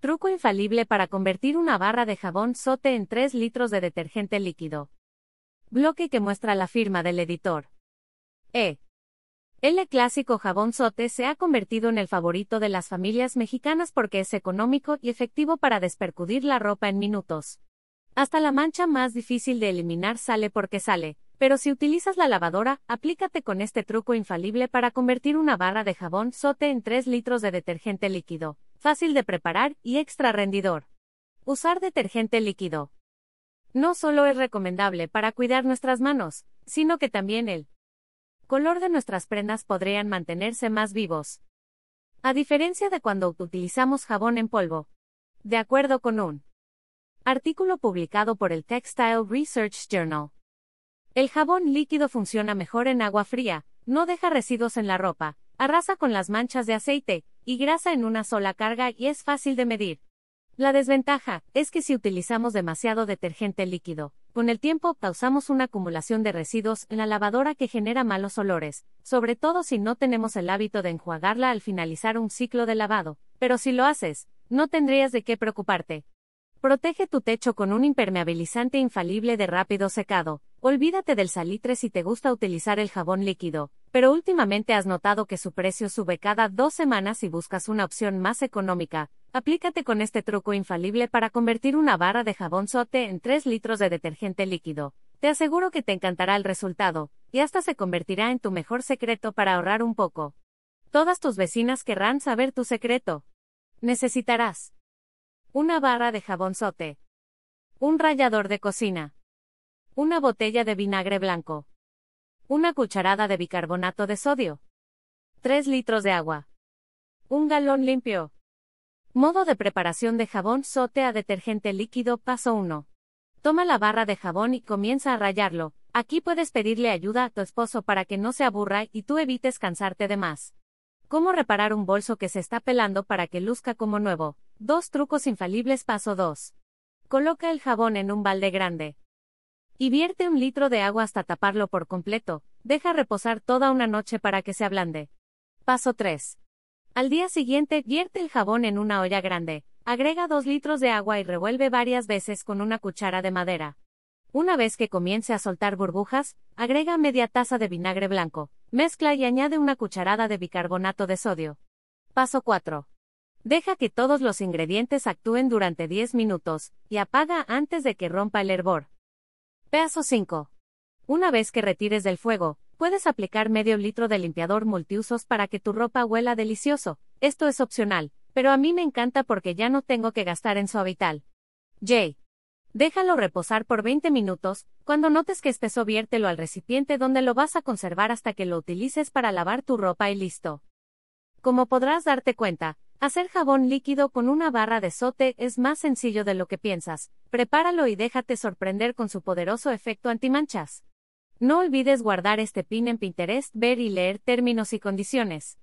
Truco infalible para convertir una barra de jabón sote en 3 litros de detergente líquido. Bloque que muestra la firma del editor. E. El clásico jabón sote se ha convertido en el favorito de las familias mexicanas porque es económico y efectivo para despercudir la ropa en minutos. Hasta la mancha más difícil de eliminar sale porque sale, pero si utilizas la lavadora, aplícate con este truco infalible para convertir una barra de jabón sote en 3 litros de detergente líquido fácil de preparar y extra rendidor. Usar detergente líquido. No solo es recomendable para cuidar nuestras manos, sino que también el color de nuestras prendas podrían mantenerse más vivos. A diferencia de cuando utilizamos jabón en polvo. De acuerdo con un artículo publicado por el Textile Research Journal. El jabón líquido funciona mejor en agua fría, no deja residuos en la ropa, arrasa con las manchas de aceite y grasa en una sola carga y es fácil de medir. La desventaja es que si utilizamos demasiado detergente líquido, con el tiempo causamos una acumulación de residuos en la lavadora que genera malos olores, sobre todo si no tenemos el hábito de enjuagarla al finalizar un ciclo de lavado, pero si lo haces, no tendrías de qué preocuparte. Protege tu techo con un impermeabilizante infalible de rápido secado. Olvídate del salitre si te gusta utilizar el jabón líquido, pero últimamente has notado que su precio sube cada dos semanas y buscas una opción más económica. Aplícate con este truco infalible para convertir una barra de jabón sote en 3 litros de detergente líquido. Te aseguro que te encantará el resultado, y hasta se convertirá en tu mejor secreto para ahorrar un poco. Todas tus vecinas querrán saber tu secreto. Necesitarás una barra de jabón sote. Un rallador de cocina. Una botella de vinagre blanco. Una cucharada de bicarbonato de sodio. 3 litros de agua. Un galón limpio. Modo de preparación de jabón sote a detergente líquido paso 1. Toma la barra de jabón y comienza a rayarlo. Aquí puedes pedirle ayuda a tu esposo para que no se aburra y tú evites cansarte de más. ¿Cómo reparar un bolso que se está pelando para que luzca como nuevo? Dos trucos infalibles paso 2. Coloca el jabón en un balde grande. Y vierte un litro de agua hasta taparlo por completo. Deja reposar toda una noche para que se ablande. Paso 3. Al día siguiente, vierte el jabón en una olla grande. Agrega 2 litros de agua y revuelve varias veces con una cuchara de madera. Una vez que comience a soltar burbujas, agrega media taza de vinagre blanco, mezcla y añade una cucharada de bicarbonato de sodio. Paso 4. Deja que todos los ingredientes actúen durante 10 minutos, y apaga antes de que rompa el hervor. Paso 5. Una vez que retires del fuego, puedes aplicar medio litro de limpiador multiusos para que tu ropa huela delicioso. Esto es opcional, pero a mí me encanta porque ya no tengo que gastar en suavital. J. Déjalo reposar por 20 minutos, cuando notes que espeso viértelo al recipiente donde lo vas a conservar hasta que lo utilices para lavar tu ropa y listo. Como podrás darte cuenta, hacer jabón líquido con una barra de sote es más sencillo de lo que piensas, prepáralo y déjate sorprender con su poderoso efecto antimanchas. No olvides guardar este pin en Pinterest, ver y leer términos y condiciones.